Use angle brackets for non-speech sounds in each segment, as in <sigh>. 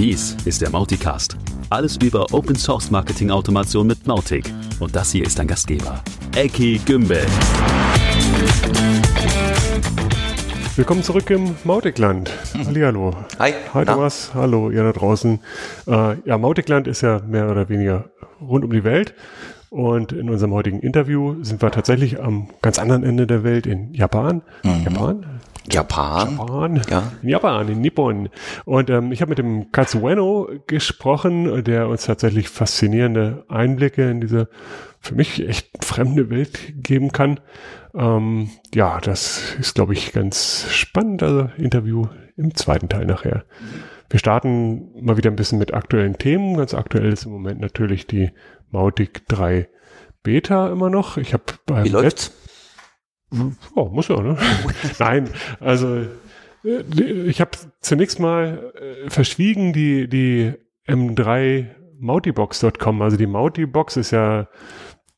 Dies ist der Mauticast. Alles über Open Source Marketing Automation mit Mautic. Und das hier ist dein Gastgeber, Eki Gümbel. Willkommen zurück im Mautikland. Hallihallo. <laughs> Hi. Hi Na? Thomas. Hallo, ihr da draußen. Äh, ja, Mautikland ist ja mehr oder weniger rund um die Welt. Und in unserem heutigen Interview sind wir tatsächlich am ganz anderen Ende der Welt in Japan. Japan? Japan. Japan? Ja. In Japan, in Nippon. Und ähm, ich habe mit dem Katsueno gesprochen, der uns tatsächlich faszinierende Einblicke in diese für mich echt fremde Welt geben kann. Ähm, ja, das ist, glaube ich, ganz spannend. Also Interview im zweiten Teil nachher. Wir starten mal wieder ein bisschen mit aktuellen Themen. Ganz aktuell ist im Moment natürlich die Mautic 3 Beta immer noch. Ich habe beim Wie läuft's? Oh, muss ja, ne? <laughs> Nein, also äh, ich habe zunächst mal äh, verschwiegen die, die M3 Mautibox.com. Also die Mautibox ist ja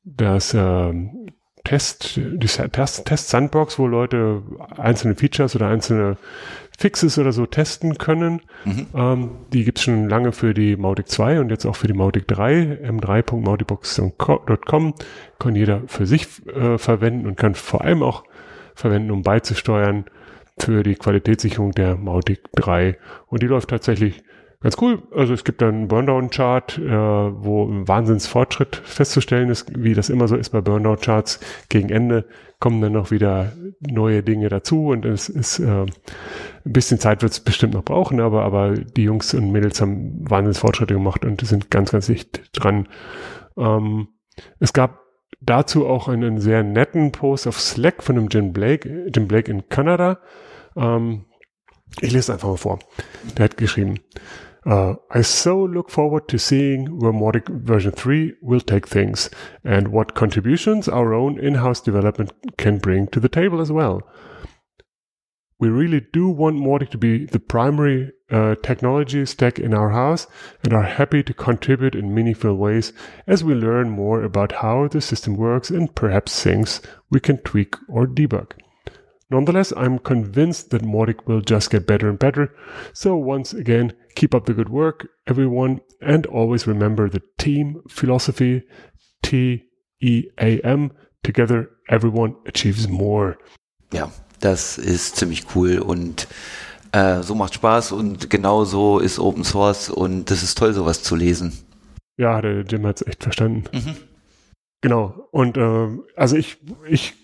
das ähm, Test, die Test, Test Sandbox, wo Leute einzelne Features oder einzelne Fixes oder so testen können. Ähm, die gibt's schon lange für die Mautic 2 und jetzt auch für die Mautic 3. m3.mautibox.com kann jeder für sich äh, verwenden und kann vor allem auch verwenden, um beizusteuern für die Qualitätssicherung der Mautic 3. Und die läuft tatsächlich ganz cool. Also es gibt dann einen Burndown-Chart, äh, wo ein Wahnsinnsfortschritt festzustellen ist, wie das immer so ist bei Burndown-Charts. Gegen Ende kommen dann noch wieder neue Dinge dazu und es ist äh, ein bisschen Zeit wird es bestimmt noch brauchen, aber, aber die Jungs und Mädels haben Wahnsinnsfortschritte gemacht und sind ganz, ganz dicht dran. Ähm, es gab dazu auch einen sehr netten Post auf Slack von einem Jim Blake, Jim Blake in Kanada. Ähm, ich lese einfach mal vor. Der hat geschrieben, uh, I so look forward to seeing where Mautic version 3 will take things and what contributions our own in-house development can bring to the table as well. We really do want Mautic to be the primary uh, technology stack in our house and are happy to contribute in meaningful ways as we learn more about how the system works and perhaps things we can tweak or debug. Nonetheless, I'm convinced that Mautic will just get better and better. So once again, keep up the good work, everyone, and always remember the team philosophy, T E A M. Together, everyone achieves more. Ja, das ist ziemlich cool und äh, so macht Spaß und genau so ist Open Source und das ist toll, sowas zu lesen. Ja, der Jim hat's echt verstanden. Genau. Und ähm, also ich, ich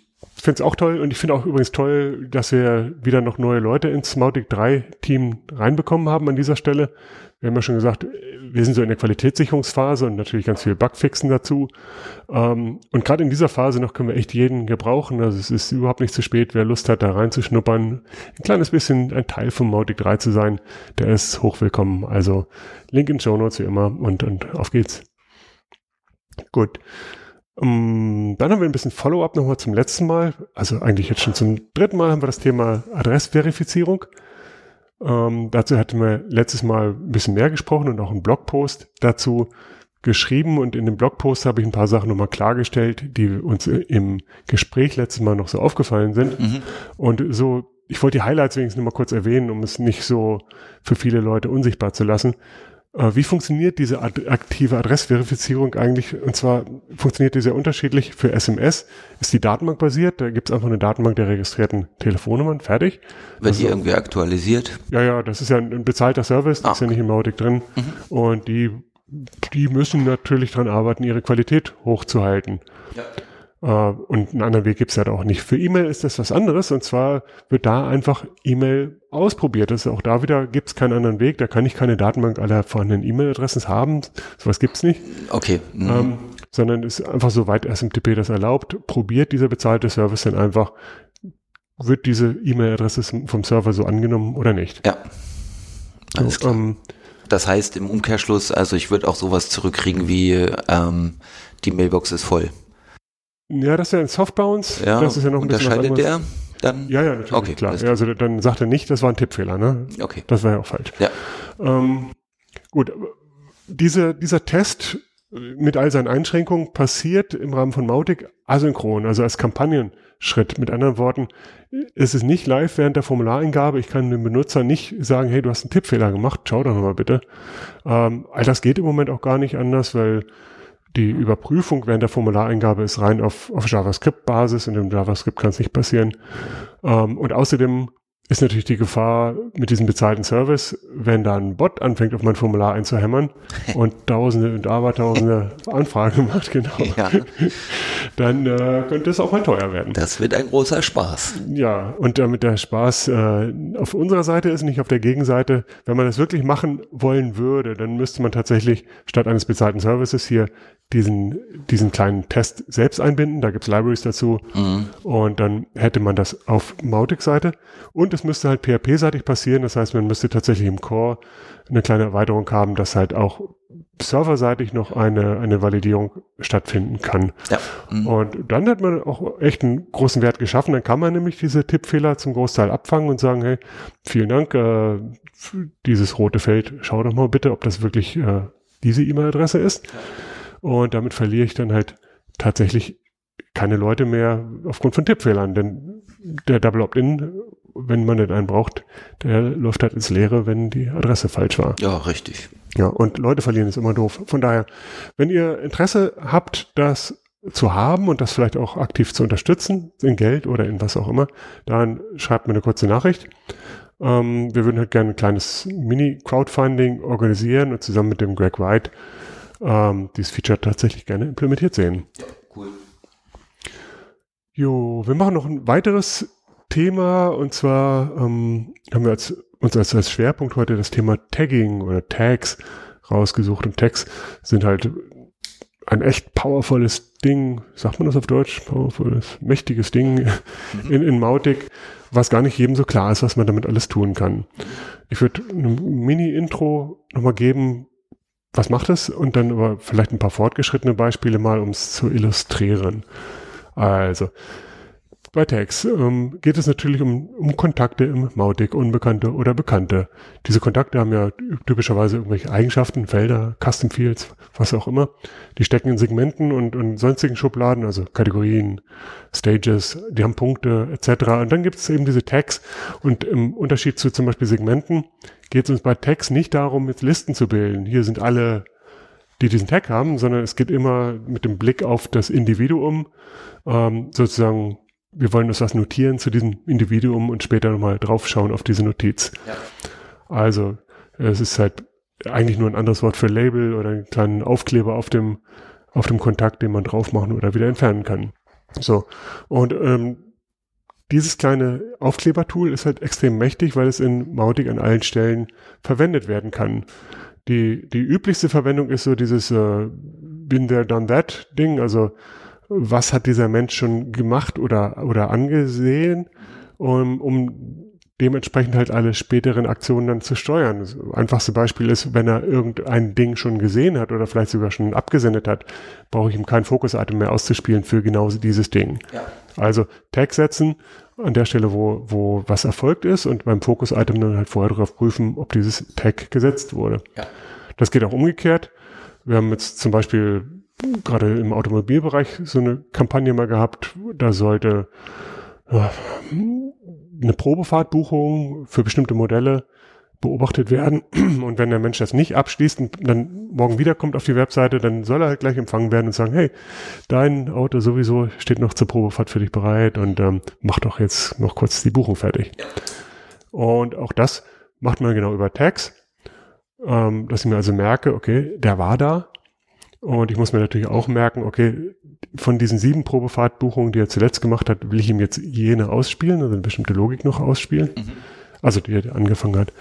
finde es auch toll und ich finde auch übrigens toll, dass wir wieder noch neue Leute ins Mautic 3 Team reinbekommen haben an dieser Stelle. Wir haben ja schon gesagt, wir sind so in der Qualitätssicherungsphase und natürlich ganz viel Bugfixen dazu. Ähm, und gerade in dieser Phase noch können wir echt jeden gebrauchen. Also es ist überhaupt nicht zu spät, wer Lust hat, da reinzuschnuppern, ein kleines bisschen ein Teil vom Mautic 3 zu sein, der ist hochwillkommen. Also Link in Show Notes wie immer und, und auf geht's. Gut. Um, dann haben wir ein bisschen Follow-up nochmal zum letzten Mal. Also eigentlich jetzt schon zum dritten Mal haben wir das Thema Adressverifizierung. Ähm, dazu hatten wir letztes Mal ein bisschen mehr gesprochen und auch einen Blogpost dazu geschrieben. Und in dem Blogpost habe ich ein paar Sachen nochmal klargestellt, die uns im Gespräch letztes Mal noch so aufgefallen sind. Und so, ich wollte die Highlights wenigstens nochmal kurz erwähnen, um es nicht so für viele Leute unsichtbar zu lassen. Äh, Wie funktioniert diese ad aktive Adressverifizierung eigentlich? Und zwar funktioniert die sehr unterschiedlich. Für SMS ist die Datenbank basiert. Da gibt es einfach eine Datenbank der registrierten Telefonnummern. Fertig. Wird die irgendwie aktualisiert? Ja, ja, das ist ja ein, ein bezahlter Service. Das Ah, ist ja nicht im Mautic drin. Und die, die müssen natürlich dran arbeiten, ihre Qualität hochzuhalten. Ja. Äh, und einen anderen Weg gibt's ja auch nicht. Für E-Mail ist das was anderes und zwar wird da einfach E-Mail ausprobiert. Das ist auch da wieder gibt's keinen anderen Weg. Da kann ich keine Datenbank aller vorhandenen E-Mail-Adressen haben. Sowas gibt's nicht. Okay. mhm. Ähm, sondern ist einfach soweit SMTP das erlaubt, probiert dieser bezahlte Service dann einfach, wird diese E-Mail-Adresse vom Server so angenommen oder nicht. ja. Alles klar. Ähm, Das heißt im Umkehrschluss, also ich würde auch sowas zurückkriegen wie ähm, die Mailbox ist voll. Ja, das ist ja ein Softbounce. Ja, das ist ja noch ein bisschen was anderes. der dann? Ja, ja, natürlich, Okay, klar. Ja, also dann sagt er nicht, das war ein Tippfehler, ne? Okay. Das wäre ja auch falsch. Ja. Ähm, gut, diese, dieser Test mit all seinen Einschränkungen passiert im Rahmen von Mautic asynchron, also als Kampagnen Schritt. Mit anderen Worten, es ist nicht live während der Formulareingabe. Ich kann dem Benutzer nicht sagen, hey, du hast einen Tippfehler gemacht, schau doch nochmal bitte. Ähm, all das geht im Moment auch gar nicht anders, weil die Überprüfung während der Formulareingabe ist rein auf, auf JavaScript-Basis und im JavaScript kann es nicht passieren. Ähm, und außerdem ist natürlich die Gefahr mit diesem bezahlten Service, wenn da ein Bot anfängt, auf mein Formular einzuhämmern <laughs> und tausende und abertausende Anfragen macht, genau, ja. dann äh, könnte es auch mal teuer werden. Das wird ein großer Spaß. Ja, und damit der Spaß äh, auf unserer Seite ist, nicht auf der Gegenseite. Wenn man das wirklich machen wollen würde, dann müsste man tatsächlich statt eines bezahlten Services hier diesen, diesen kleinen Test selbst einbinden. Da gibt's Libraries dazu. Mhm. Und dann hätte man das auf Mautic-Seite. Und es müsste halt PHP-seitig passieren. Das heißt, man müsste tatsächlich im Core eine kleine Erweiterung haben, dass halt auch serverseitig noch eine, eine Validierung stattfinden kann. Ja. Mhm. Und dann hat man auch echt einen großen Wert geschaffen. Dann kann man nämlich diese Tippfehler zum Großteil abfangen und sagen, hey, vielen Dank, äh, dieses rote Feld, schau doch mal bitte, ob das wirklich äh, diese E-Mail-Adresse ist. Ja. Und damit verliere ich dann halt tatsächlich keine Leute mehr aufgrund von Tippfehlern, denn der Double Opt-in, wenn man den einen braucht, der läuft halt ins Leere, wenn die Adresse falsch war. Ja, richtig. Ja, und Leute verlieren ist immer doof. Von daher, wenn ihr Interesse habt, das zu haben und das vielleicht auch aktiv zu unterstützen, in Geld oder in was auch immer, dann schreibt mir eine kurze Nachricht. Ähm, wir würden halt gerne ein kleines Mini-Crowdfunding organisieren und zusammen mit dem Greg White ähm, dieses Feature tatsächlich gerne implementiert sehen. Ja, cool. Jo, wir machen noch ein weiteres Thema und zwar ähm, haben wir als, uns als, als Schwerpunkt heute das Thema Tagging oder Tags rausgesucht und Tags sind halt ein echt powervolles Ding, sagt man das auf Deutsch? Powervolles, mächtiges Ding mhm. in, in Mautic, was gar nicht jedem so klar ist, was man damit alles tun kann. Ich würde ein Mini-Intro nochmal geben, was macht es? Und dann aber vielleicht ein paar fortgeschrittene Beispiele mal, um es zu illustrieren. Also, bei Tags ähm, geht es natürlich um, um Kontakte im Mautic, Unbekannte oder Bekannte. Diese Kontakte haben ja typischerweise irgendwelche Eigenschaften, Felder, Custom Fields, was auch immer. Die stecken in Segmenten und, und sonstigen Schubladen, also Kategorien, Stages, die haben Punkte etc. Und dann gibt es eben diese Tags und im Unterschied zu zum Beispiel Segmenten geht es uns bei Tags nicht darum, jetzt Listen zu bilden. Hier sind alle die diesen Tag haben, sondern es geht immer mit dem Blick auf das Individuum, ähm, sozusagen wir wollen uns was notieren zu diesem Individuum und später nochmal draufschauen auf diese Notiz. Ja. Also es ist halt eigentlich nur ein anderes Wort für Label oder einen kleinen Aufkleber auf dem, auf dem Kontakt, den man drauf machen oder wieder entfernen kann. So. Und ähm, dieses kleine Aufklebertool ist halt extrem mächtig, weil es in Mautic an allen Stellen verwendet werden kann. Die, die üblichste Verwendung ist so dieses äh, Been there, done that Ding, also was hat dieser Mensch schon gemacht oder, oder angesehen, um, um dementsprechend halt alle späteren Aktionen dann zu steuern. Das einfachste Beispiel ist, wenn er irgendein Ding schon gesehen hat oder vielleicht sogar schon abgesendet hat, brauche ich ihm kein Fokus-Item mehr auszuspielen für genau dieses Ding. Ja. Also Tag setzen an der Stelle, wo, wo was erfolgt ist und beim Fokus-Item dann halt vorher darauf prüfen, ob dieses Tag gesetzt wurde. Ja. Das geht auch umgekehrt. Wir haben jetzt zum Beispiel gerade im Automobilbereich so eine Kampagne mal gehabt, da sollte äh, eine Probefahrtbuchung für bestimmte Modelle beobachtet werden. Und wenn der Mensch das nicht abschließt und dann morgen wiederkommt auf die Webseite, dann soll er halt gleich empfangen werden und sagen, hey, dein Auto sowieso steht noch zur Probefahrt für dich bereit und ähm, mach doch jetzt noch kurz die Buchung fertig. Und auch das macht man genau über Tags, ähm, dass ich mir also merke, okay, der war da, und ich muss mir natürlich auch merken, okay, von diesen sieben Probefahrtbuchungen, die er zuletzt gemacht hat, will ich ihm jetzt jene ausspielen, also eine bestimmte Logik noch ausspielen. Mhm. Also die er angefangen hat.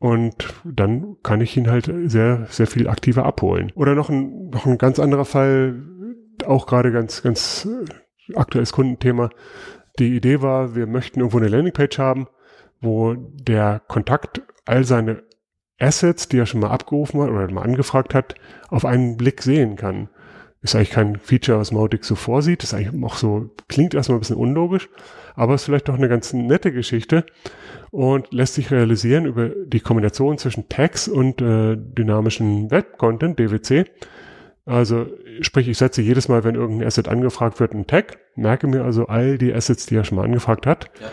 Und dann kann ich ihn halt sehr, sehr viel aktiver abholen. Oder noch ein, noch ein ganz anderer Fall, auch gerade ganz, ganz aktuelles Kundenthema. Die Idee war, wir möchten irgendwo eine Landingpage haben, wo der Kontakt all seine Assets, die er schon mal abgerufen hat oder mal angefragt hat, auf einen Blick sehen kann. Ist eigentlich kein Feature, was Mautic so vorsieht. Ist eigentlich auch so, klingt erstmal ein bisschen unlogisch, aber ist vielleicht doch eine ganz nette Geschichte und lässt sich realisieren über die Kombination zwischen Tags und äh, dynamischen Web-Content, DWC. Also sprich, ich setze jedes Mal, wenn irgendein Asset angefragt wird, einen Tag, merke mir also all die Assets, die er schon mal angefragt hat. Ja.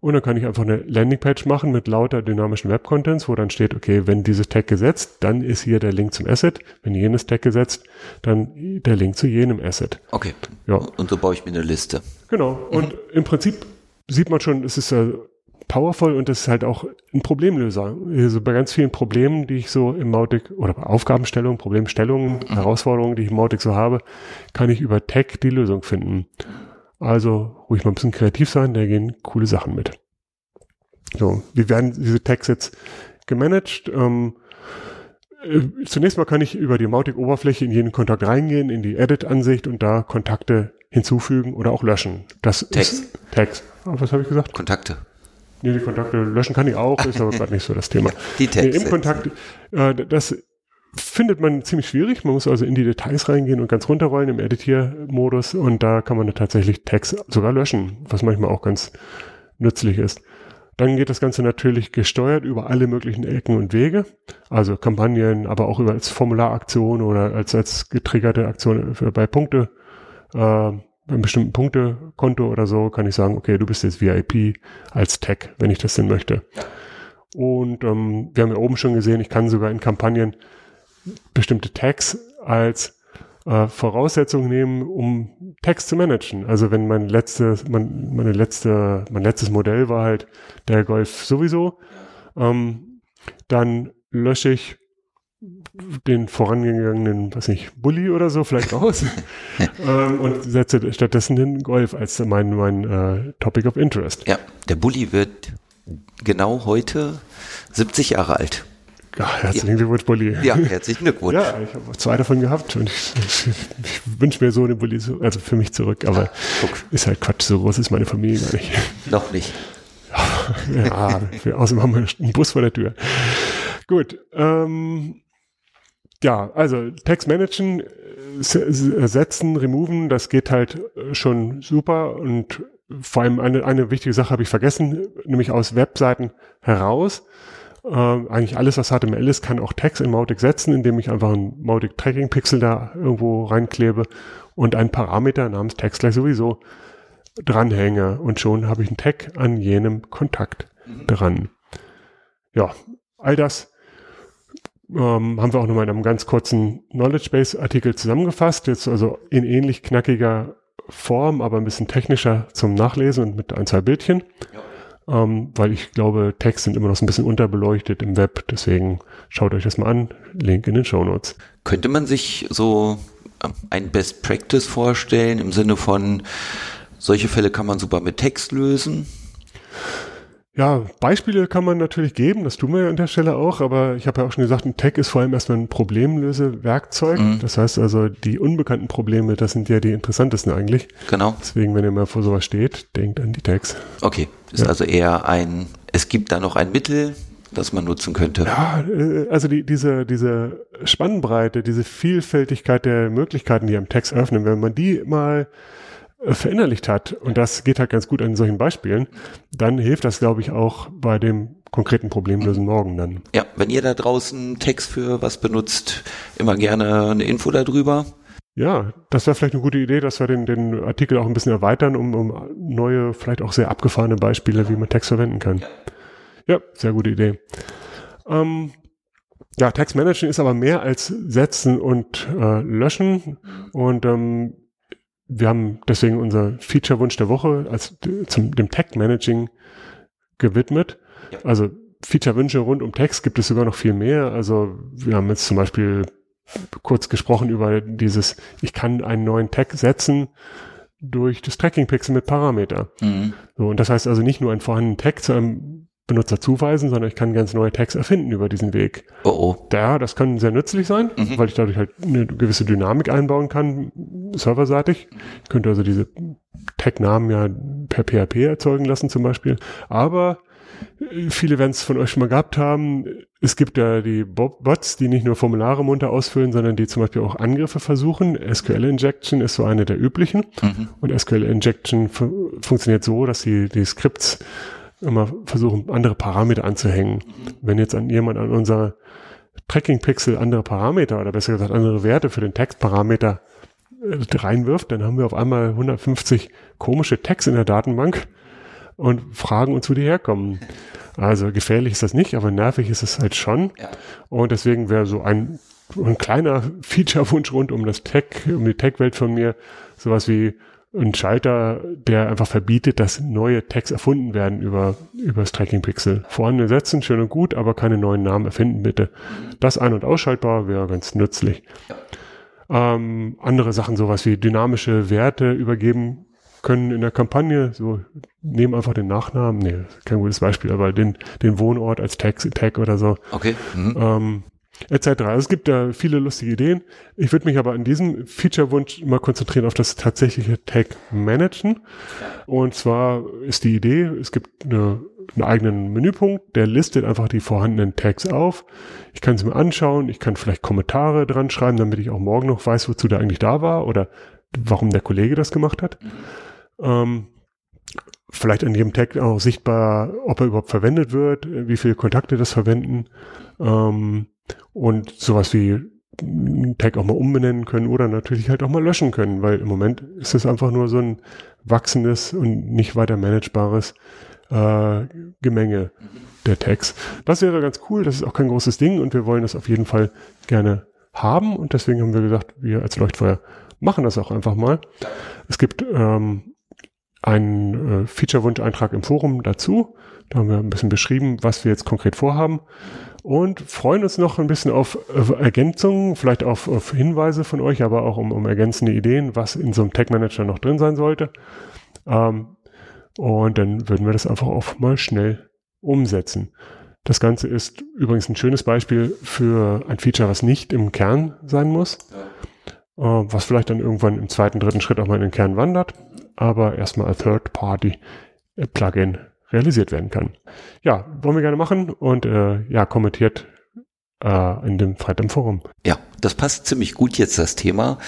Und dann kann ich einfach eine Landingpage machen mit lauter dynamischen Web-Contents, wo dann steht, okay, wenn dieses Tag gesetzt, dann ist hier der Link zum Asset. Wenn jenes Tag gesetzt, dann der Link zu jenem Asset. Okay. Ja. Und so baue ich mir eine Liste. Genau. Mhm. Und im Prinzip sieht man schon, es ist ja powerful und das ist halt auch ein Problemlöser. Also bei ganz vielen Problemen, die ich so im Mautic oder bei Aufgabenstellungen, Problemstellungen, mhm. Herausforderungen, die ich im Mautic so habe, kann ich über Tech die Lösung finden. Also ruhig mal ein bisschen kreativ sein, da gehen coole Sachen mit. So, wie werden diese Tags jetzt gemanagt? Ähm, äh, zunächst mal kann ich über die Mautic-Oberfläche in jeden Kontakt reingehen, in die Edit-Ansicht und da Kontakte hinzufügen oder auch löschen. Das Tags. ist Tags. Was habe ich gesagt? Kontakte. Nee, die Kontakte löschen kann ich auch, ist aber <laughs> gerade nicht so das Thema. Die Tags. Nee, Im Kontakt, äh, das findet man ziemlich schwierig. Man muss also in die Details reingehen und ganz runterrollen im Editiermodus und da kann man tatsächlich Tags sogar löschen, was manchmal auch ganz nützlich ist. Dann geht das Ganze natürlich gesteuert über alle möglichen Ecken und Wege, also Kampagnen, aber auch über als Formularaktion oder als, als getriggerte Aktion bei Punkte, äh, einem bestimmten Punktekonto oder so, kann ich sagen, okay, du bist jetzt VIP als Tag, wenn ich das denn möchte. Und ähm, wir haben ja oben schon gesehen, ich kann sogar in Kampagnen bestimmte Tags als äh, Voraussetzung nehmen, um Text zu managen. Also wenn mein letztes, mein, meine letzte, mein letztes Modell war halt der Golf sowieso, ähm, dann lösche ich den vorangegangenen, was nicht, Bully oder so vielleicht aus <laughs> ähm, und setze stattdessen den Golf als mein, mein äh, Topic of Interest. Ja, der Bully wird genau heute 70 Jahre alt. Ja, herzlichen Glückwunsch, Bulli. Ja, herzlichen Glückwunsch. Ja, ich habe zwei davon gehabt und ich, ich, ich wünsche mir so eine Bulli, also für mich zurück, aber ja, ist halt Quatsch, so groß ist meine Familie gar nicht. Noch nicht. Ja, ja außerdem haben wir einen Bus vor der Tür. Gut, ähm, ja, also Text managen, setzen, removen, das geht halt schon super und vor allem eine, eine wichtige Sache habe ich vergessen, nämlich aus Webseiten heraus äh, eigentlich alles, was HTML ist, kann auch Text in Mautic setzen, indem ich einfach ein Mautic Tracking Pixel da irgendwo reinklebe und einen Parameter namens Text gleich sowieso dranhänge und schon habe ich einen Tag an jenem Kontakt mhm. dran. Ja, all das ähm, haben wir auch nochmal in einem ganz kurzen Knowledge Base Artikel zusammengefasst. Jetzt also in ähnlich knackiger Form, aber ein bisschen technischer zum Nachlesen und mit ein, zwei Bildchen. Ja ähm, weil ich glaube, Text sind immer noch so ein bisschen unterbeleuchtet im Web. Deswegen schaut euch das mal an. Link in den Show Notes. Könnte man sich so ähm, ein Best Practice vorstellen im Sinne von, solche Fälle kann man super mit Text lösen? Ja, Beispiele kann man natürlich geben, das tun wir ja an der Stelle auch, aber ich habe ja auch schon gesagt, ein Tag ist vor allem erstmal ein Problemlösewerkzeug. Mhm. Das heißt also, die unbekannten Probleme, das sind ja die interessantesten eigentlich. Genau. Deswegen, wenn ihr mal vor sowas steht, denkt an die Tags. Okay, ist ja. also eher ein, es gibt da noch ein Mittel, das man nutzen könnte. Ja, äh, also die, diese, diese Spannbreite, diese Vielfältigkeit der Möglichkeiten, die am Text öffnen, wenn man die mal verinnerlicht hat, und das geht halt ganz gut an solchen Beispielen, dann hilft das, glaube ich, auch bei dem konkreten Problemlösen morgen dann. Ja, wenn ihr da draußen Text für was benutzt, immer gerne eine Info darüber. Ja, das wäre vielleicht eine gute Idee, dass wir den, den Artikel auch ein bisschen erweitern, um, um neue, vielleicht auch sehr abgefahrene Beispiele, wie man Text verwenden kann. Ja, sehr gute Idee. Ähm, ja, Text Managen ist aber mehr als Setzen und äh, Löschen. Und ähm, wir haben deswegen unser Feature-Wunsch der Woche als zum dem Tag-Managing gewidmet. Ja. Also Feature-Wünsche rund um Text gibt es sogar noch viel mehr. Also wir haben jetzt zum Beispiel kurz gesprochen über dieses, ich kann einen neuen Tag setzen durch das Tracking-Pixel mit Parameter. Mhm. So, und das heißt also nicht nur einen vorhandenen Tag zu einem Benutzer zuweisen, sondern ich kann ganz neue Tags erfinden über diesen Weg. Oh oh. Ja, das kann sehr nützlich sein, mhm. weil ich dadurch halt eine gewisse Dynamik einbauen kann, serverseitig. Ich könnte also diese Tag-Namen ja per PHP erzeugen lassen zum Beispiel. Aber äh, viele werden es von euch schon mal gehabt haben. Es gibt ja die Bots, die nicht nur Formulare munter ausfüllen, sondern die zum Beispiel auch Angriffe versuchen. SQL Injection ist so eine der üblichen. Mhm. Und SQL Injection funktioniert so, dass sie die Skripts immer versuchen, andere Parameter anzuhängen. Wenn jetzt an jemand an unser Tracking-Pixel andere Parameter oder besser gesagt andere Werte für den Textparameter äh, reinwirft, dann haben wir auf einmal 150 komische Tags in der Datenbank und fragen uns, wo die herkommen. Also gefährlich ist das nicht, aber nervig ist es halt schon. Ja. Und deswegen wäre so ein, ein kleiner Feature-Wunsch rund um das Tech, um die Tech-Welt von mir, sowas wie ein Schalter, der einfach verbietet, dass neue Tags erfunden werden über, über das Tracking Pixel. Vorhandene setzen, schön und gut, aber keine neuen Namen erfinden, bitte. Das ein- und ausschaltbar wäre ganz nützlich. Ähm, andere Sachen, sowas wie dynamische Werte übergeben können in der Kampagne, so nehmen einfach den Nachnamen, nee, kein gutes Beispiel, aber den, den Wohnort als Tag, Tag oder so. Okay. Mhm. Ähm, etc. Also es gibt da viele lustige Ideen. Ich würde mich aber an diesem Feature-Wunsch mal konzentrieren auf das tatsächliche Tag-Managen. Und zwar ist die Idee, es gibt eine, einen eigenen Menüpunkt, der listet einfach die vorhandenen Tags auf. Ich kann sie mir anschauen, ich kann vielleicht Kommentare dran schreiben, damit ich auch morgen noch weiß, wozu der eigentlich da war oder warum der Kollege das gemacht hat. Ähm, vielleicht an jedem Tag auch sichtbar, ob er überhaupt verwendet wird, wie viele Kontakte das verwenden. Ähm, und sowas wie einen Tag auch mal umbenennen können oder natürlich halt auch mal löschen können, weil im Moment ist es einfach nur so ein wachsendes und nicht weiter managebares äh, Gemenge der Tags. Das wäre ganz cool, das ist auch kein großes Ding und wir wollen das auf jeden Fall gerne haben und deswegen haben wir gesagt, wir als Leuchtfeuer machen das auch einfach mal. Es gibt ähm, einen äh, Feature-Wunsch-Eintrag im Forum dazu. Da haben wir ein bisschen beschrieben, was wir jetzt konkret vorhaben und freuen uns noch ein bisschen auf, Ergänzungen, vielleicht auf, auf, Hinweise von euch, aber auch um, um ergänzende Ideen, was in so einem Tag Manager noch drin sein sollte. Ähm, und dann würden wir das einfach auch mal schnell umsetzen. Das Ganze ist übrigens ein schönes Beispiel für ein Feature, was nicht im Kern sein muss, äh, was vielleicht dann irgendwann im zweiten, dritten Schritt auch mal in den Kern wandert, aber erstmal als Third-Party-Plugin realisiert werden kann. Ja, wollen wir gerne machen und äh, ja, kommentiert äh, in dem Freitag im Forum. Ja, das passt ziemlich gut jetzt das Thema.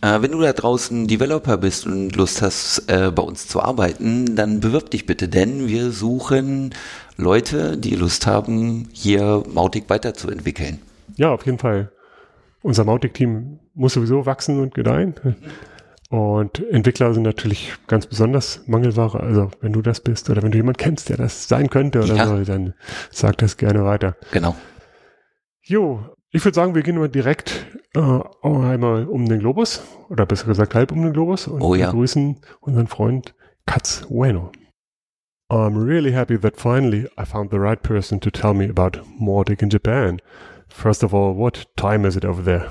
Äh, wenn du da draußen Developer bist und Lust hast, äh, bei uns zu arbeiten, dann bewirb dich bitte, denn wir suchen Leute, die Lust haben, hier Mautic weiterzuentwickeln. Ja, auf jeden Fall. Unser Mautic-Team muss sowieso wachsen und gedeihen. Und Entwickler sind natürlich ganz besonders Mangelware. Also wenn du das bist oder wenn du jemand kennst, der das sein könnte oder ja. so, dann sag das gerne weiter. Genau. Jo, ich würde sagen, wir gehen mal direkt äh, einmal um den Globus oder besser gesagt halb um den Globus und oh, ja. begrüßen unseren Freund Katz Bueno. I'm really happy that finally I found the right person to tell me about Mautic in Japan. First of all, what time is it over there?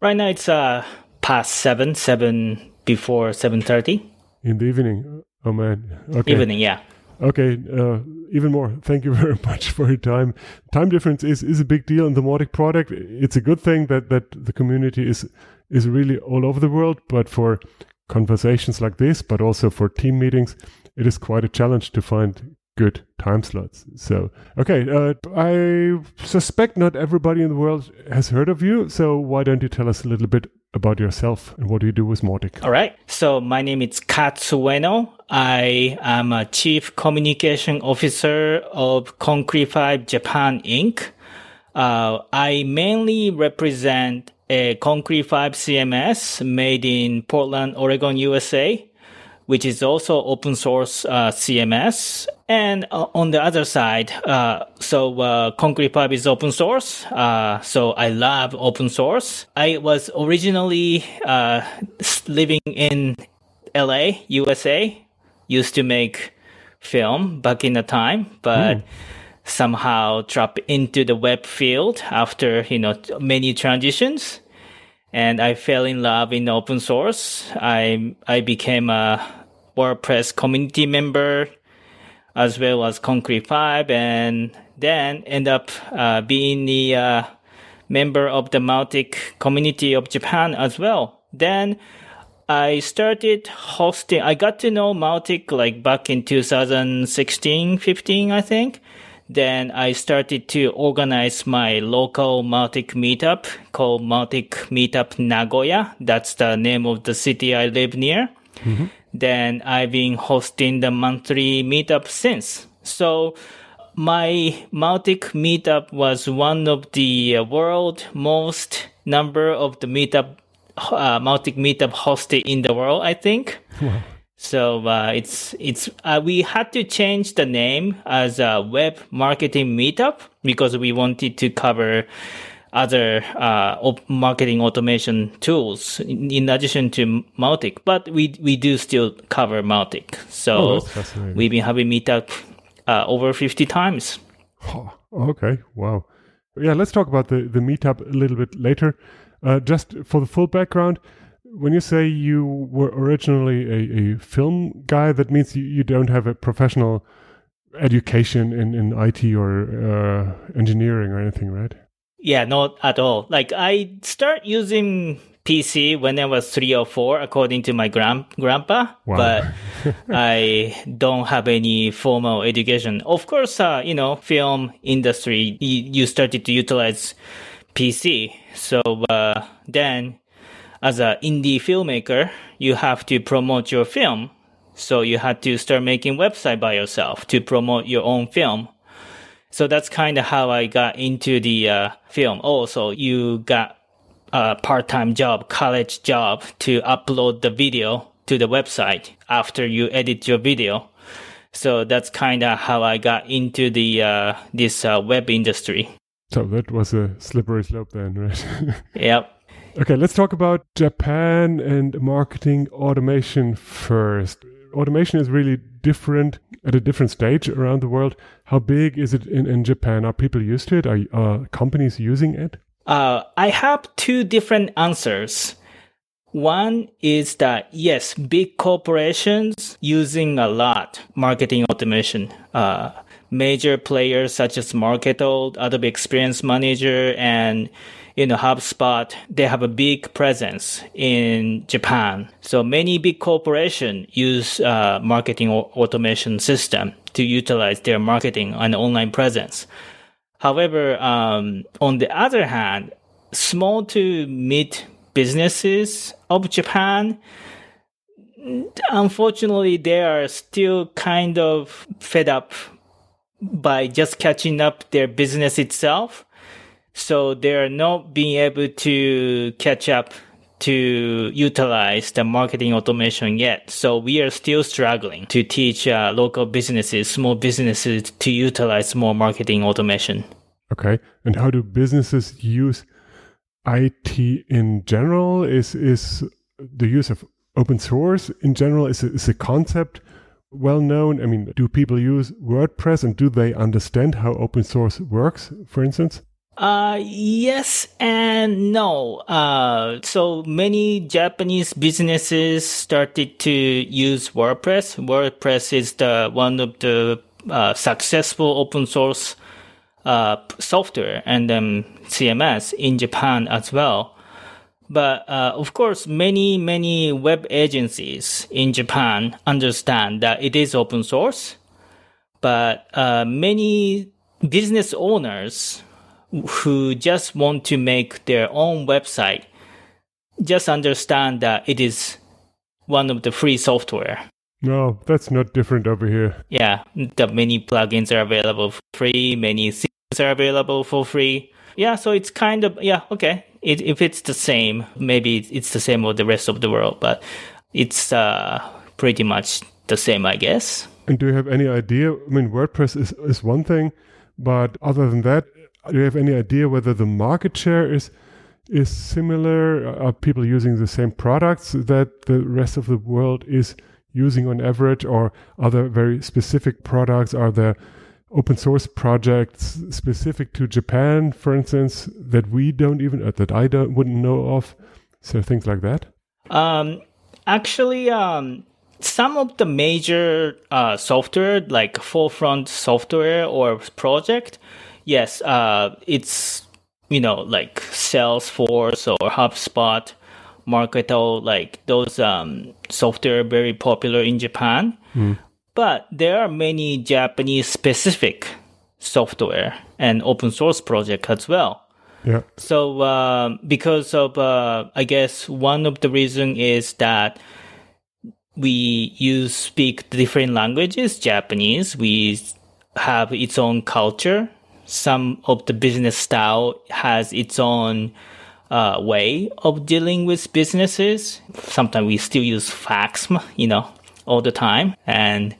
Right now it's uh past seven, seven before seven thirty. In the evening. Oh man. Okay. Evening, yeah. Okay, uh, even more. Thank you <laughs> very much for your time. Time difference is, is a big deal in the Mautic product. It's a good thing that, that the community is is really all over the world, but for conversations like this, but also for team meetings, it is quite a challenge to find good time slots. So, okay, uh, I suspect not everybody in the world has heard of you. So, why don't you tell us a little bit about yourself and what do you do with Mautic? All right. So my name is Katz Ueno. I am a chief communication officer of Concrete 5 Japan Inc. Uh, I mainly represent a Concrete 5 CMS made in Portland, Oregon, USA which is also open source uh, CMS. And uh, on the other side, uh, so uh, Concrete Pub is open source. Uh, so I love open source. I was originally uh, living in LA, USA. Used to make film back in the time, but mm. somehow dropped into the web field after you know many transitions and I fell in love in open source. I I became a WordPress community member as well as Concrete 5 and then end up uh, being the uh, member of the Mautic community of Japan as well. Then I started hosting, I got to know Mautic like back in 2016, 15, I think. Then I started to organize my local Mautic meetup called Mautic Meetup Nagoya. That's the name of the city I live near. Mm-hmm then I've been hosting the monthly meetup since. So my Mautic meetup was one of the uh, world most number of the meetup uh, Mautic meetup hosted in the world. I think. Wow. So uh, it's it's uh, we had to change the name as a web marketing meetup because we wanted to cover other uh, op- marketing automation tools in, in addition to Mautic. But we we do still cover Mautic. Oh, So fascinating. we've been having meetup uh, over fifty times. Oh, okay, wow. Yeah, let's talk about the, the meetup a little bit later. Uh, just for the full background, when you say you were originally a, a film guy, that means you, you don't have a professional education in, in IT or uh, engineering or anything, right? Yeah, not at all. Like I start using PC when I was three or four, according to my grand grandpa. Wow. But <laughs> I don't have any formal education. Of course, uh, you know, film industry, you, you started to utilize PC. So uh, then, as an indie filmmaker, you have to promote your film. So you had to start making website by yourself to promote your own film. So that's kind of how I got into the uh, film. Also, you got a part-time job, college job to upload the video to the website after you edit your video. So that's kind of how I got into the uh, this uh, web industry. So that was a slippery slope then, right? <laughs> Yep. Okay, let's talk about Japan and marketing automation first. Automation is really different at a different stage around the world. How big is it in, in Japan? Are people used to it? Are, are companies using it? Uh, I have two different answers. One is that yes, big corporations using a lot marketing automation. Uh, major players such as Marketo, Adobe Experience Manager, and you know HubSpot, they have a big presence in Japan. So many big corporations use uh, marketing automation system to utilize their marketing and online presence. However, um, on the other hand, small to mid businesses of Japan, unfortunately, they are still kind of fed up by just catching up their business itself. So they're not being able to catch up to utilize the marketing automation yet. So we are still struggling to teach uh, local businesses, small businesses to utilize more marketing automation. Okay. And how do businesses use IT in general? Is is the use of open source in general is is a concept well known? I mean, do people use WordPress and do they understand how open source works, for instance? Uh, yes and no. Uh, so many Japanese businesses started to use WordPress. WordPress is the one of the uh, successful open source uh, software and um, CMS in Japan as well. But uh, of course, many many web agencies in Japan understand that it is open source. But uh, many business owners who just want to make their own website just understand that it is one of the free software. No, that's not different over here. Yeah, the many plugins are available for free, many themes are available for free. Yeah, so it's kind of yeah, okay. It, if it's the same, maybe it's the same with the rest of the world, but it's uh, pretty much the same, I guess. And do you have any idea? I mean, WordPress is, is one thing, but other than that, do you have any idea whether the market share is is similar? Are people using the same products that the rest of the world is using on average, or are there very specific products? Are there open source projects specific to Japan, for instance, that we don't even uh, that I don't wouldn't know of? So things like that. Um, actually, um, some of the major uh, software, like Forefront software or project, yes, uh, it's you know like Salesforce or HubSpot, Marketo, like those um, software very popular in Japan. But there are many Japanese specific software and open source project as well. Yeah. So uh, because of uh, I guess one of the reason is that we use speak different languages. Japanese we have its own culture. Some of the business style has its own uh, way of dealing with businesses. Sometimes we still use fax, you know, all the time, and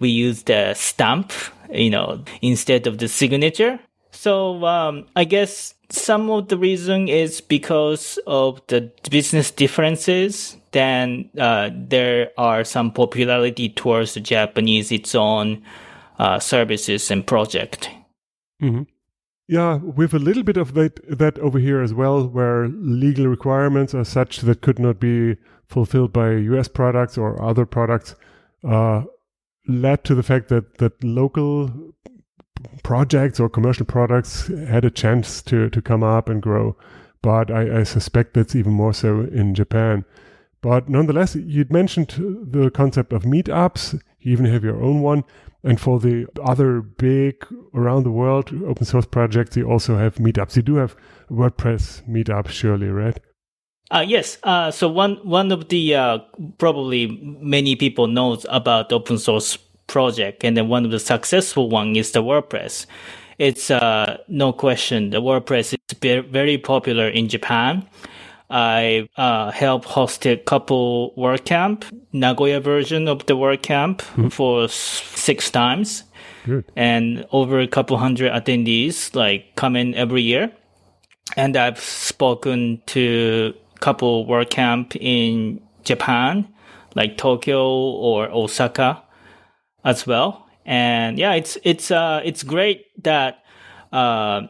we use the stamp, you know, instead of the signature. So um, I guess some of the reason is because of the business differences. Then uh, there are some popularity towards the Japanese its own uh, services and project. Mm-hmm. Yeah, with a little bit of that that over here as well, where legal requirements are such that could not be fulfilled by U.S. products or other products, uh, led to the fact that that local projects or commercial products had a chance to to come up and grow. But I, I suspect that's even more so in Japan. But nonetheless, you'd mentioned the concept of meetups. You even have your own one. And for the other big around the world open source projects, you also have meetups. You do have WordPress meetups, surely, right? Uh, yes. Uh, so one one of the uh, probably many people knows about open source project, and then one of the successful one is the WordPress. It's uh, no question the WordPress is very popular in Japan. I uh, helped host a couple WordCamp, Nagoya version of the WordCamp mm-hmm. for six times. Good. And over a couple hundred attendees like come in every year. And I've spoken to a couple WordCamp in Japan, like Tokyo or Osaka as well. And yeah, it's, it's, uh, it's great that, uh,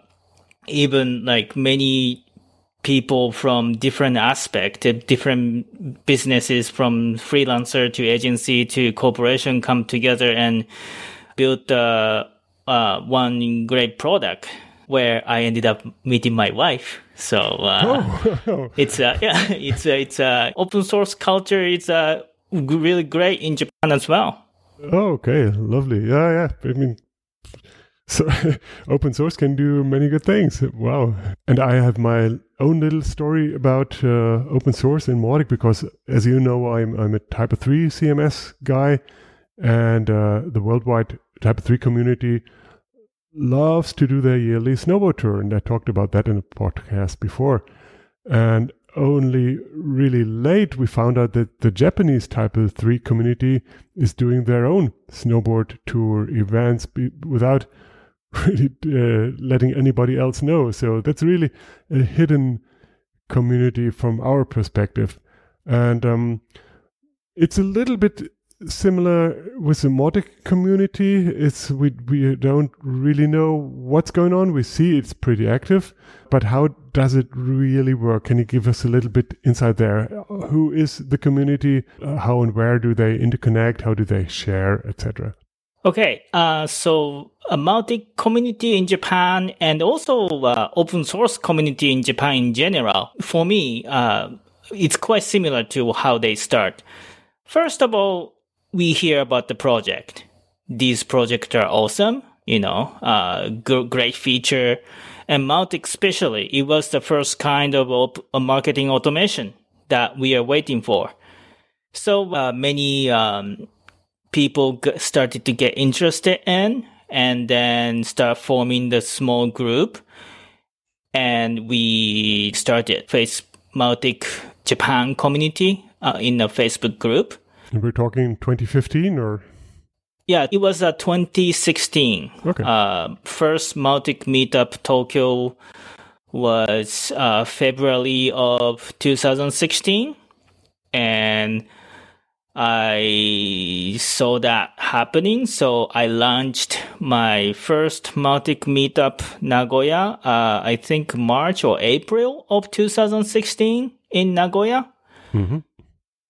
even like many people from different aspect, different businesses from freelancer to agency to corporation come together and build uh, uh, one great product where I ended up meeting my wife. So uh, oh. <laughs> it's uh, yeah, <laughs> it's uh, it's uh, open source culture. It's uh, really great in Japan as well. Oh, okay, lovely. Yeah, yeah. I mean, <laughs> so open source can do many good things. Wow. And I have my own little story about uh, open source in Mautic because, as you know, I'm, I'm a TYPO3 CMS guy, and uh, the worldwide TYPO3 community loves to do their yearly snowboard tour. And I talked about that in a podcast before. And only really late we found out that the Japanese TYPO3 community is doing their own snowboard tour events without <laughs> really uh, letting anybody else know. So that's really a hidden community from our perspective. And um, it's a little bit similar with the Mautic community. It's we we don't really know what's going on. We see it's pretty active, but how does it really work? Can you give us a little bit insight there? Who is the community? Uh, how and where do they interconnect? How do they share, etc.? Okay, uh, so a Mautic community in Japan and also uh, open source community in Japan in general, for me, uh, it's quite similar to how they start. First of all, we hear about the project. These projects are awesome, you know, uh, g- great feature. And Mautic especially, it was the first kind of op- marketing automation that we are waiting for. So uh, many um, people started to get interested in and then start forming the small group. And we started Face Mautic Japan community uh, in a Facebook group. And we're talking 2015 or? Yeah, it was uh, 2016. Okay. Uh, first Mautic meetup Tokyo was uh, February of 2016. And I saw that happening, so I launched my first Mautic meetup Nagoya. Uh, I think March or April of 2016 in Nagoya. Mm-hmm.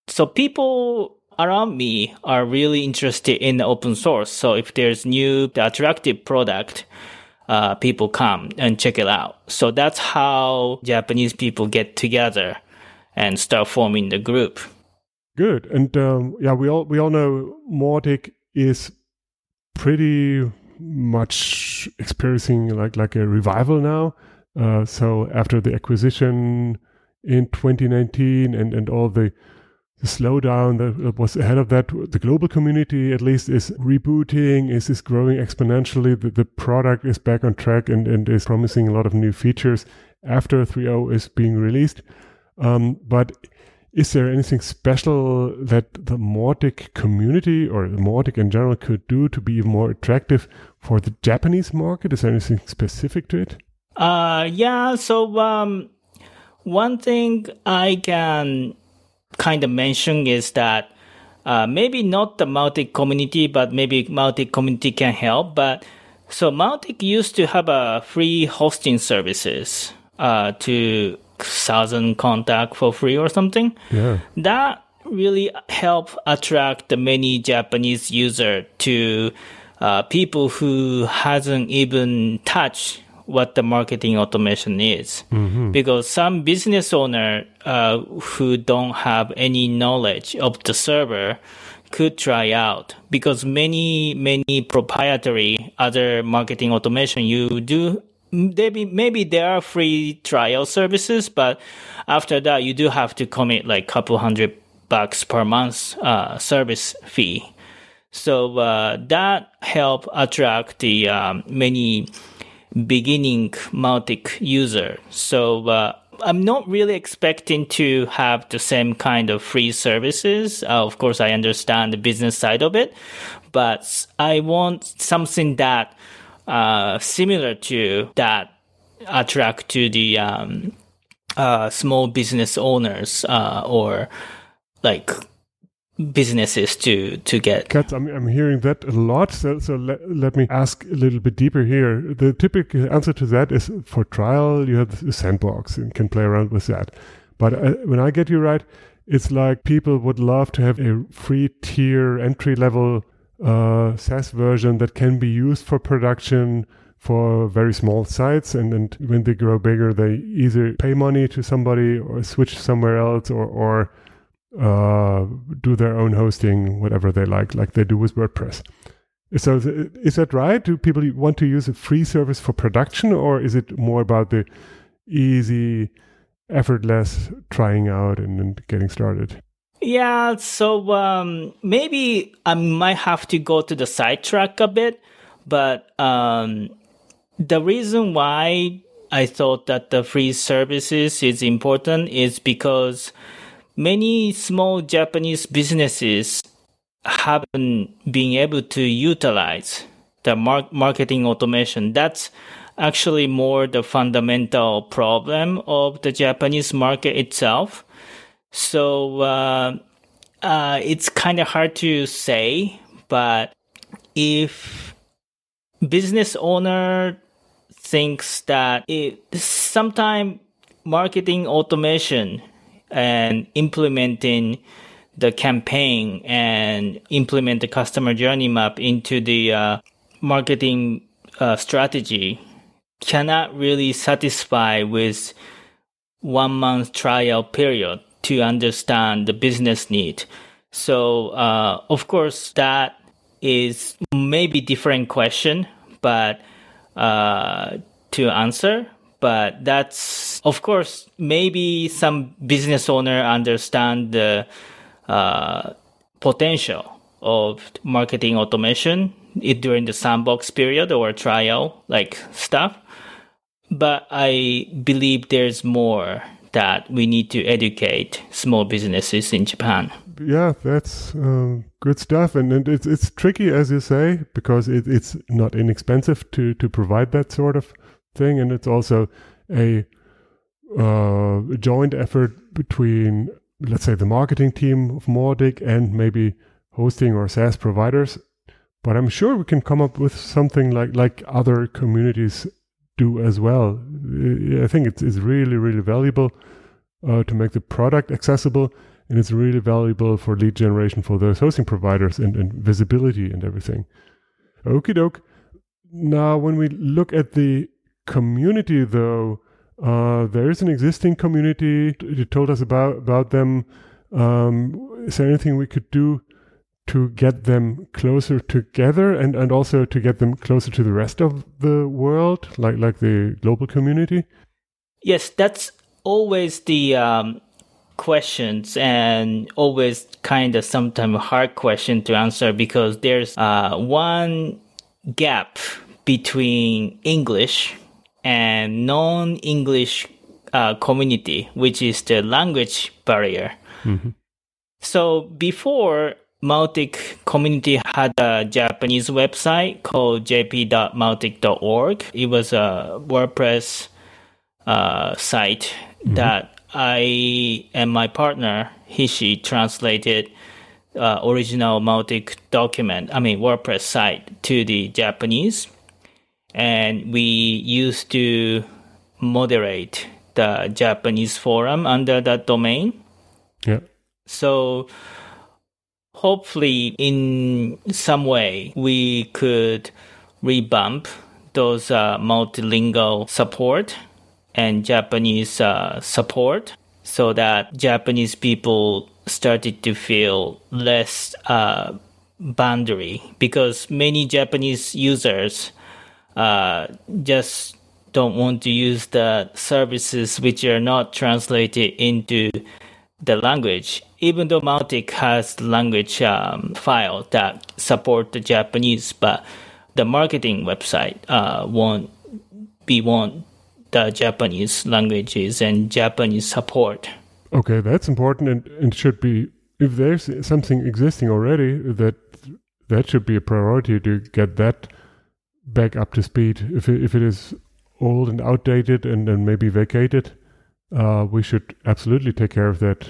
So people around me are really interested in open source. So if there's new attractive product, uh, people come and check it out. So that's how Japanese people get together and start forming the group. Good. And um, yeah, we all we all know Mautic is pretty much experiencing like like a revival now. Uh, so after the acquisition in 2019 and and all the the slowdown that was ahead of that. The global community, at least, is rebooting, is, is growing exponentially. The, the product is back on track and, and is promising a lot of new features after 3.0 is being released. Um, but is there anything special that the Mautic community or the Mautic in general could do to be even more attractive for the Japanese market? Is there anything specific to it? Uh, yeah. So, um, one thing I can kind of mention is that uh, maybe not the Mautic community, but maybe Mautic community can help. But so Mautic used to have a free hosting services uh, to thousand contact for free or something. Yeah. That really help attract the many Japanese user to uh, people who hasn't even touched what the marketing automation is. Mm-hmm. Because some business owner uh, who don't have any knowledge of the server could try out because many many proprietary other marketing automation you do maybe maybe there are free trial services but after that you do have to commit like couple hundred bucks per month uh, service fee so uh, that help attract the um, many beginning Mautic user. So uh, I'm not really expecting to have the same kind of free services. Uh, of course, I understand the business side of it, but I want something that uh, similar to that attract to the um, uh, small business owners uh, or like businesses to to get. I'm, I'm hearing that a lot. So, so let, let me ask a little bit deeper here. The typical answer to that is for trial, you have the sandbox and can play around with that. But uh, when I get you right, it's like people would love to have a free tier entry level uh, SaaS version that can be used for production for very small sites and, and when they grow bigger they either pay money to somebody or switch somewhere else or, or uh, do their own hosting, whatever they like, like they do with WordPress. So is that right? Do people want to use a free service for production, or is it more about the easy, effortless trying out and, and getting started? Yeah, so um, maybe I might have to go to the sidetrack a bit, but um, the reason why I thought that the free services is important is because many small Japanese businesses haven't been able to utilize the mar- marketing automation. That's actually more the fundamental problem of the Japanese market itself. So uh, uh, it's kind of hard to say, but if business owner thinks that it sometime marketing automation and implementing the campaign and implement the customer journey map into the uh, marketing uh, strategy cannot really satisfy with one month trial period to understand the business need. So, uh, of course, that is maybe different question, but uh, to answer but that's of course maybe some business owner understand the uh, potential of marketing automation during the sandbox period or trial like stuff but i believe there's more that we need to educate small businesses in japan. Yeah that's uh, good stuff. And, and it's, it's tricky as you say because it, it's not inexpensive to, to provide that sort of thing, and it's also a uh, joint effort between, let's say, the marketing team of Mautic and maybe hosting or SaaS providers. But I'm sure we can come up with something like like other communities do as well. I think it's, it's really really valuable uh, to make the product accessible, and it's really valuable for lead generation for those hosting providers and, and visibility and everything. Okie doke. Now, when we look at the community, though, uh, there is an existing community. You told us about about them. Um, is there anything we could do to get them closer together, and and also to get them closer to the rest of the world, like like the global community? Yes, that's always the um, questions and always kind of sometimes a hard question to answer because there's uh, one gap between English and non-English uh, community, which is the language barrier. Mm-hmm. So before Mautic community had a Japanese website called jp.mautic.org. It was a WordPress uh, site mm-hmm. that I and my partner Hishi translated uh, original Mautic document, I mean WordPress site to the Japanese, and we used to moderate the Japanese forum under that domain. Yeah. So hopefully in some way we could revamp those uh, multilingual support and Japanese uh, support so that Japanese people started to feel less uh, boundary. Because many Japanese users uh, just don't want to use the services which are not translated into the language, even though Mautic has language um, file that support the Japanese, but the marketing website uh, won't be want the Japanese languages and Japanese support. Okay, that's important and, and should be if there's something existing already that that should be a priority to get that back up to speed. If it, if it is old and outdated and, maybe vacated, uh, we should absolutely take care of that.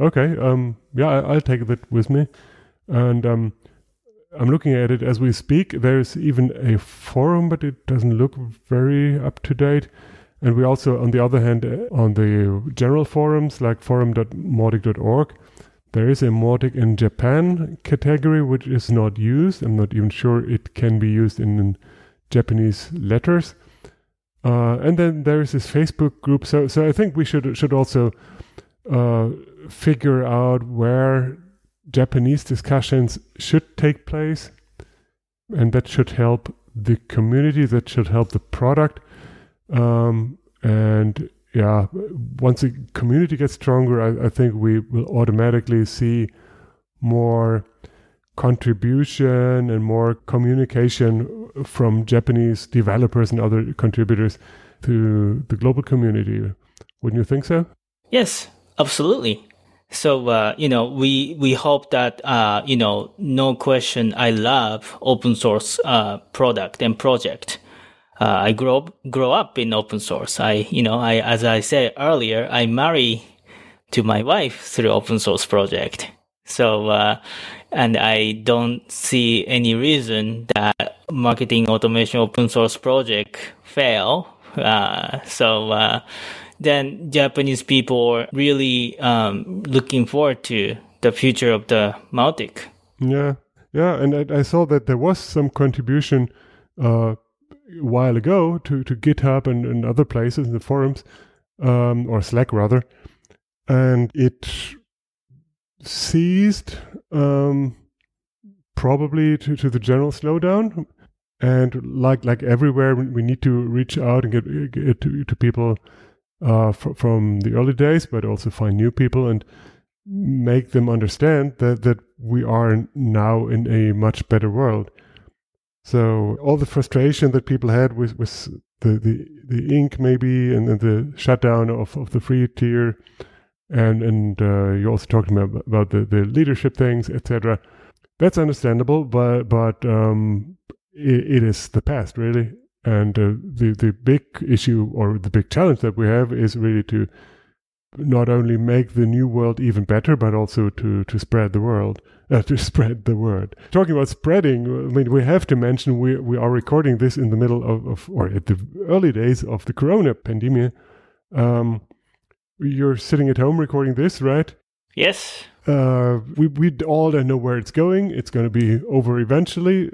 Okay, um, yeah, I, will take that with me. And um, I'm looking at it as we speak. There's even a forum, but it doesn't look very up to date. And we also, on the other hand, uh, on the general forums like forum.mautic.org, there is a Mautic in Japan category which is not used. I'm not even sure it can be used in, in Japanese letters. Uh, and then there is this Facebook group. So, so I think we should should also uh, figure out where Japanese discussions should take place, and that should help the community. That should help the product. Um, and yeah, once the community gets stronger, I, I think we will automatically see more contribution and more communication from Japanese developers and other contributors to the global community. Wouldn't you think so? Yes, absolutely. So uh, you know, we we hope that uh, you know, no question. I love open source uh, product and project. Uh, I grow up, grow up in open source. I you know, I as I said earlier, I marry to my wife through open source project. So uh, and I don't see any reason that marketing automation open source project fail. Uh, so uh, then Japanese people are really um, looking forward to the future of the Mautic. Yeah, yeah, and I, I saw that there was some contribution uh, a while ago to, to GitHub and, and other places in the forums, um, or Slack rather, and it ceased um, probably to, to the general slowdown. And like like everywhere, we need to reach out and get, get to, to people uh, fr- from the early days, but also find new people and make them understand that, that we are now in a much better world. So all the frustration that people had with, with the, the, the Inc maybe and, and the shutdown of, of the free tier and and uh, you also talked about, about the, the leadership things, etc. That's understandable, but but um, it, it is the past, really. And uh, the the big issue or the big challenge that we have is really to not only make the new world even better, but also to to spread the world, uh, to <laughs> spread the word. Talking about spreading, I mean, we have to mention we we are recording this in the middle of, of or at the early days of the Corona pandemic. Um, you're sitting at home recording this, right? Yes. Uh, we we all know where it's going. It's going to be over eventually.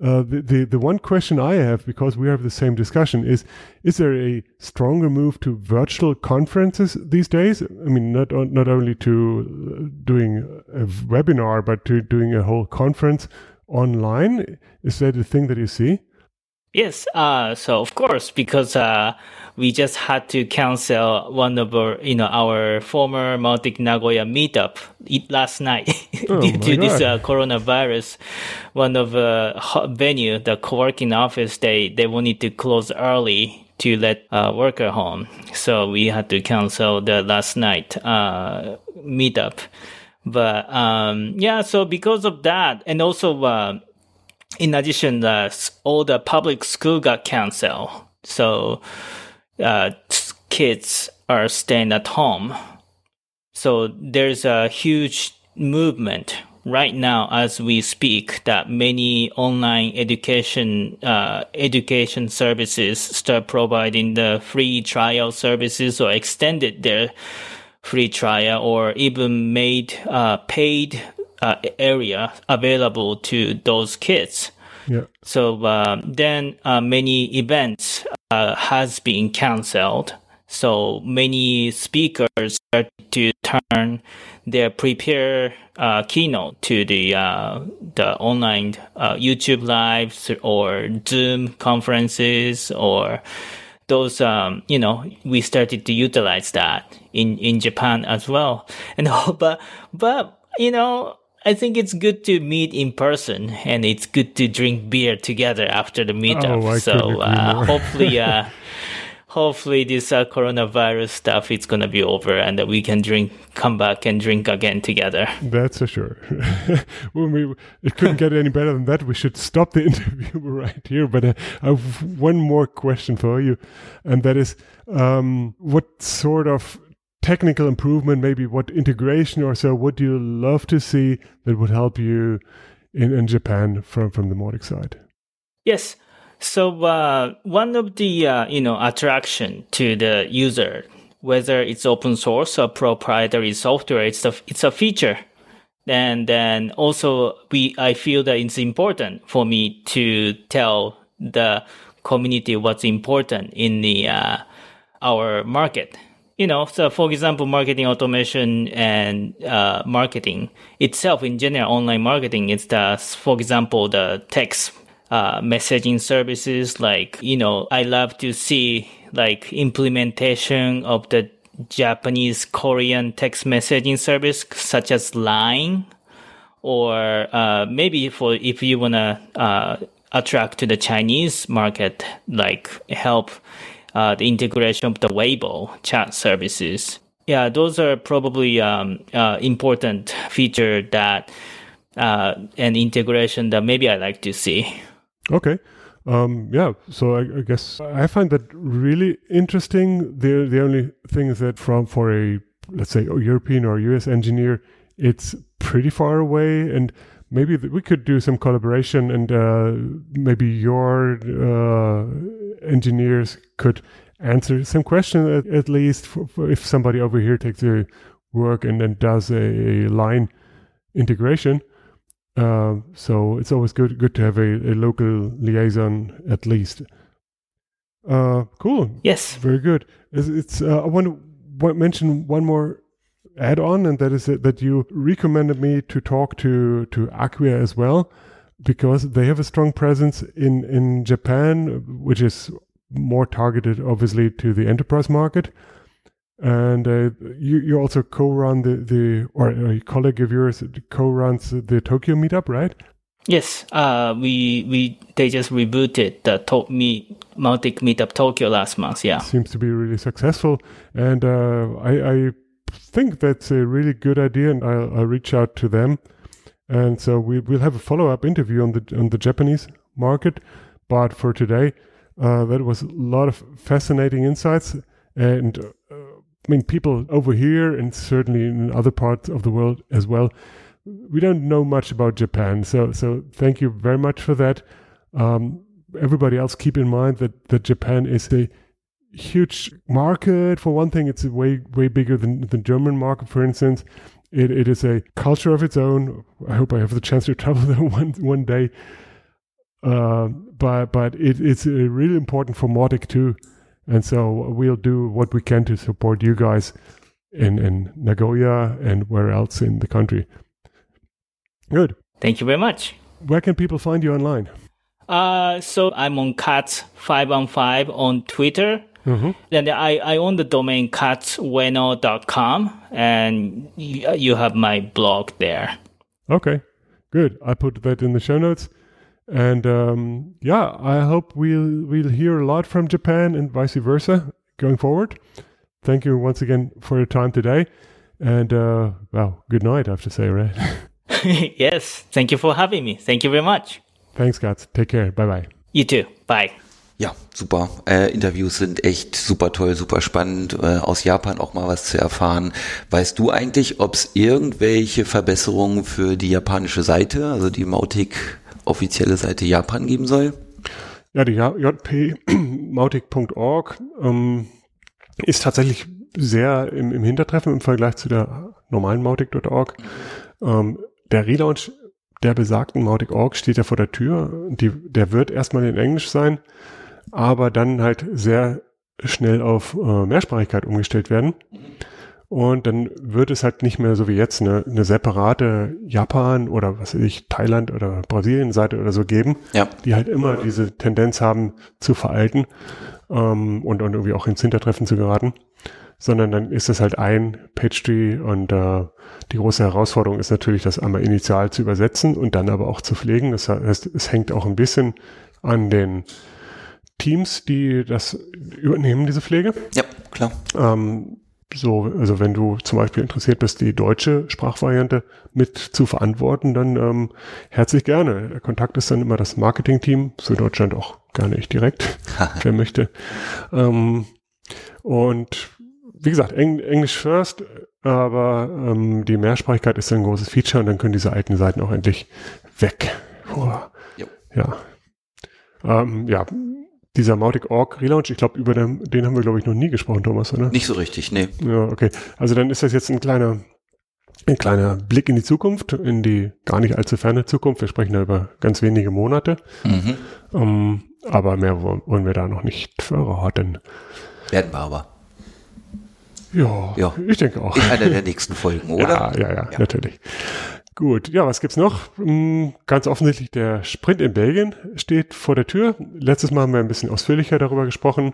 Uh, the, the the one question I have, because we have the same discussion, is: Is there a stronger move to virtual conferences these days? I mean, not not only to uh, doing a webinar, but to doing a whole conference online. Is that a thing that you see? Yes. Uh, so of course, because uh, we just had to cancel one of our, you know, our former Mautic Nagoya meetup last night <laughs> Oh due to this uh, coronavirus. One of uh, ho- venue, the co-working office, they they wanted to close early to let uh, worker home, so we had to cancel the last night uh, meetup. But um, yeah, so because of that, and also. In addition, uh, all the public school got canceled. So uh, kids are staying at home. So there's a huge movement right now as we speak that many online education uh, education services start providing the free trial services or extended their free trial or even made uh, paid uh, area available to those kids. Yeah. So um, then uh, many events uh, has been cancelled. So many speakers started to turn their prepare uh, keynote to the uh, the online uh, YouTube lives or Zoom conferences or those um, you know we started to utilize that in in Japan as well. And <laughs> but but you know I think it's good to meet in person and it's good to drink beer together after the meetup. Oh, so uh, hopefully, <laughs> uh, hopefully this uh, coronavirus stuff is gonna be over and that we can drink, come back and drink again together. That's for sure. <laughs> when we, it couldn't get any better than that. We should stop the <laughs> interview right here. But uh, I have one more question for you, and that is, um, what sort of technical improvement, maybe what integration or so, would you love to see that would help you in, in Japan from from the Mautic side? Yes. So uh, one of the uh, you know attraction to the user, whether it's open source or proprietary software, it's a it's a feature. And then also we I feel that it's important for me to tell the community what's important in the uh, our market. You know, so for example, marketing automation and uh, marketing itself in general, online marketing, it's the, for example, the text uh, messaging services. Like, you know, I love to see like implementation of the Japanese Korean text messaging service, such as Line, or uh, maybe for if you wanna uh, attract to the Chinese market, like help uh, the integration of the Weibo chat services. Yeah, those are probably um, uh, important feature that uh, and integration that maybe I like to see. Okay. Um, yeah, so I, I guess I find that really interesting. The the only thing is that from for a let's say a European or US engineer, it's pretty far away, and maybe th- we could do some collaboration, and uh, maybe your uh, engineers could answer some questions at, at least for, for if somebody over here takes the work and then does a line integration. Uh, so it's always good good to have a, a local liaison at least. Uh, cool, Yes. very good. It's, it's uh, I want to mention one more add-on, and that is that, that you recommended me to talk to to Acquia as well, because they have a strong presence in in Japan, which is more targeted, obviously, to the enterprise market. And uh, you you also co-run the the or a colleague of yours co-runs the Tokyo meetup, right? Yes, uh, we we they just rebooted the to- meet Mautic Meetup Tokyo last month. Yeah, Seems to be really successful, and uh, I, I think that's a really good idea, and I'll, I'll reach out to them. And so we will have a follow-up interview on the on the Japanese market. But for today, uh, that was a lot of fascinating insights, and uh, I mean, people over here and certainly in other parts of the world as well. We don't know much about Japan, so so thank you very much for that. Um, everybody else, keep in mind that that Japan is a huge market. For one thing, it's way way bigger than the German market, for instance. It it is a culture of its own. I hope I have the chance to <laughs> travel there one one day. Uh, but but it, it's uh, really important for Mautic too, and so we'll do what we can to support you guys in in Nagoya and where else in the country. Good. thank you very much. Where can people find you online? Uh, so I'm on Katz five on five on Twitter. And I, I own the domain katzueno.com and you, you have my blog there. Okay, good. I put that in the show notes. And um, yeah, I hope we'll we'll hear a lot from Japan and vice versa going forward. Thank you once again for your time today. And uh, well, good night, I have to say, right? <laughs> <laughs> yes. Thank you for having me. Thank you very much. Thanks, Katz. Take care. Bye bye. You too. Bye. Ja, super. Äh, Interviews sind echt super toll, super spannend, äh, aus Japan auch mal was zu erfahren. Weißt du eigentlich, ob es irgendwelche Verbesserungen für die japanische Seite, also die Mautic offizielle Seite Japan geben soll? Ja, die jp-mautic.org <clears throat> ähm, ist tatsächlich sehr im, im Hintertreffen im Vergleich zu der normalen Mautic.org. Ähm, der Relaunch der besagten Mautic.org steht ja vor der Tür. Die, der wird erstmal in Englisch sein, aber dann halt sehr schnell auf äh, Mehrsprachigkeit umgestellt werden. Und dann wird es halt nicht mehr so wie jetzt eine, eine separate Japan oder was weiß ich, Thailand oder Brasilien-Seite oder so geben, Ja. die halt immer diese Tendenz haben zu veralten ähm, und, und irgendwie auch ins Hintertreffen zu geraten. Sondern dann ist es halt ein Page-Tree und äh, die große Herausforderung ist natürlich, das einmal initial zu übersetzen und dann aber auch zu pflegen. Das heißt, es hängt auch ein bisschen an den Teams, die das übernehmen, diese Pflege. Ja, klar. Ähm, so, also wenn du zum Beispiel interessiert bist, die deutsche Sprachvariante mit zu verantworten, dann ähm, herzlich gerne. Der Kontakt ist dann immer das Marketing-Team, für Deutschland auch gerne ich direkt, <laughs> wer möchte. Ähm, und wie gesagt, Eng Englisch first, aber ähm, die Mehrsprachigkeit ist ein großes Feature und dann können diese alten Seiten auch endlich weg. Jo. Ja. Ähm, ja, dieser Mautic.org Relaunch, ich glaube, über den, den haben wir, glaube ich, noch nie gesprochen, Thomas, oder? Nicht so richtig, nee. Ja, okay. Also dann ist das jetzt ein kleiner, ein kleiner Blick in die Zukunft, in die gar nicht allzu ferne Zukunft. Wir sprechen da über ganz wenige Monate. Mhm. Ähm, aber mehr wollen wir da noch nicht verraten. Werden wir aber. Ja, Ja. ich denke auch. In einer der nächsten Folgen, <laughs> oder? Ja, ja, ja, natürlich. Gut, ja, was gibt's noch? Hm, Ganz offensichtlich, der Sprint in Belgien steht vor der Tür. Letztes Mal haben wir ein bisschen ausführlicher darüber gesprochen.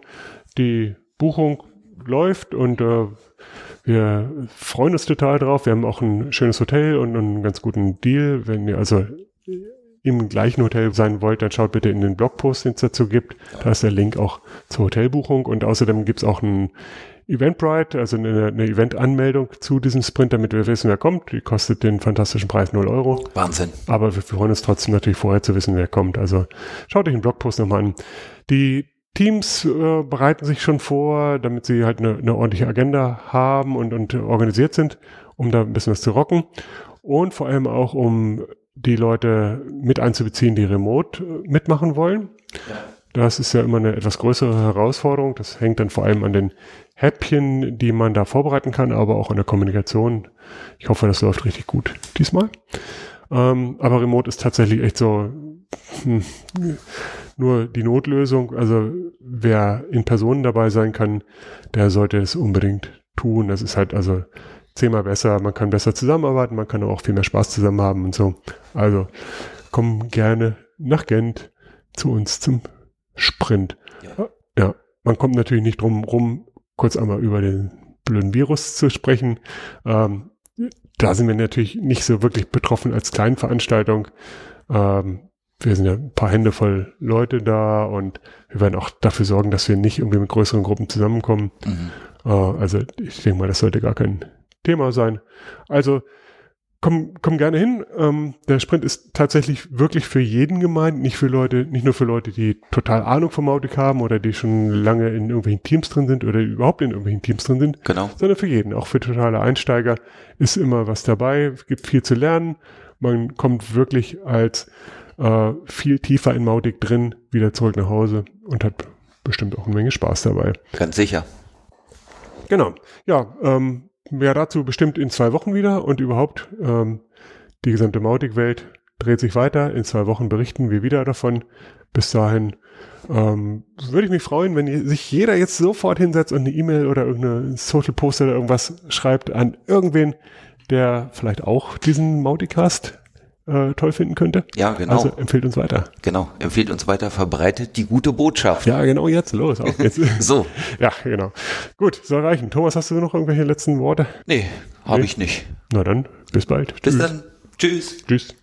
Die Buchung läuft und äh, wir freuen uns total drauf. Wir haben auch ein schönes Hotel und einen ganz guten Deal. Wenn ihr also im gleichen Hotel sein wollt, dann schaut bitte in den Blogpost, den es dazu gibt. Da ist der Link auch zur Hotelbuchung und außerdem gibt's auch ein Eventbrite, also eine, eine Event-Anmeldung zu diesem Sprint, damit wir wissen, wer kommt. Die kostet den fantastischen Preis 0 Euro. Wahnsinn. Aber wir freuen uns trotzdem natürlich vorher zu wissen, wer kommt. Also schaut euch den Blogpost nochmal an. Die Teams äh, bereiten sich schon vor, damit sie halt eine, eine ordentliche Agenda haben und, und organisiert sind, um da ein bisschen was zu rocken. Und vor allem auch, um die Leute mit einzubeziehen, die remote äh, mitmachen wollen. Das ist ja immer eine etwas größere Herausforderung. Das hängt dann vor allem an den Häppchen, die man da vorbereiten kann, aber auch an der Kommunikation. Ich hoffe, das läuft richtig gut diesmal. Ähm, aber Remote ist tatsächlich echt so hm, nur die Notlösung. Also wer in Personen dabei sein kann, der sollte es unbedingt tun. Das ist halt also zehnmal besser. Man kann besser zusammenarbeiten, man kann auch viel mehr Spaß zusammen haben und so. Also komm gerne nach Gent zu uns zum Sprint. Ja. Ja, man kommt natürlich nicht drum rum, kurz einmal über den blöden Virus zu sprechen. Ähm, da sind wir natürlich nicht so wirklich betroffen als Kleinveranstaltung. Ähm, wir sind ja ein paar Hände voll Leute da und wir werden auch dafür sorgen, dass wir nicht irgendwie mit größeren Gruppen zusammenkommen. Mhm. Äh, also ich denke mal, das sollte gar kein Thema sein. Also komm, komm gerne hin. Ähm, der Sprint ist tatsächlich wirklich für jeden gemeint, nicht für Leute, nicht nur für Leute, die total Ahnung vom Mautic haben oder die schon lange in irgendwelchen Teams drin sind oder überhaupt in irgendwelchen Teams drin sind, Genau. sondern für jeden. Auch für totale Einsteiger ist immer was dabei, es gibt viel zu lernen. Man kommt wirklich als äh, viel tiefer in Mautic drin, wieder zurück nach Hause und hat bestimmt auch eine Menge Spaß dabei. Ganz sicher. Genau. Ja, ähm, mehr dazu bestimmt in zwei Wochen wieder und überhaupt ähm, die gesamte Mautic-Welt dreht sich weiter. In zwei Wochen berichten wir wieder davon. Bis dahin ähm, würde ich mich freuen, wenn sich jeder jetzt sofort hinsetzt und eine E-Mail oder irgendeine Social Post oder irgendwas schreibt an irgendwen, der vielleicht auch diesen Mauticast äh, toll finden könnte. Ja, genau. Also empfehlt uns weiter. Genau. Empfehlt uns weiter, verbreitet die gute Botschaft. Ja, genau jetzt. Los, auf jetzt. <laughs> So. <laughs> ja, genau. Gut, soll reichen. Thomas, hast du noch irgendwelche letzten Worte? Nee, habe Nee. ich nicht. Na dann, bis bald. Bis Tschüss. dann. Tschüss. Tschüss.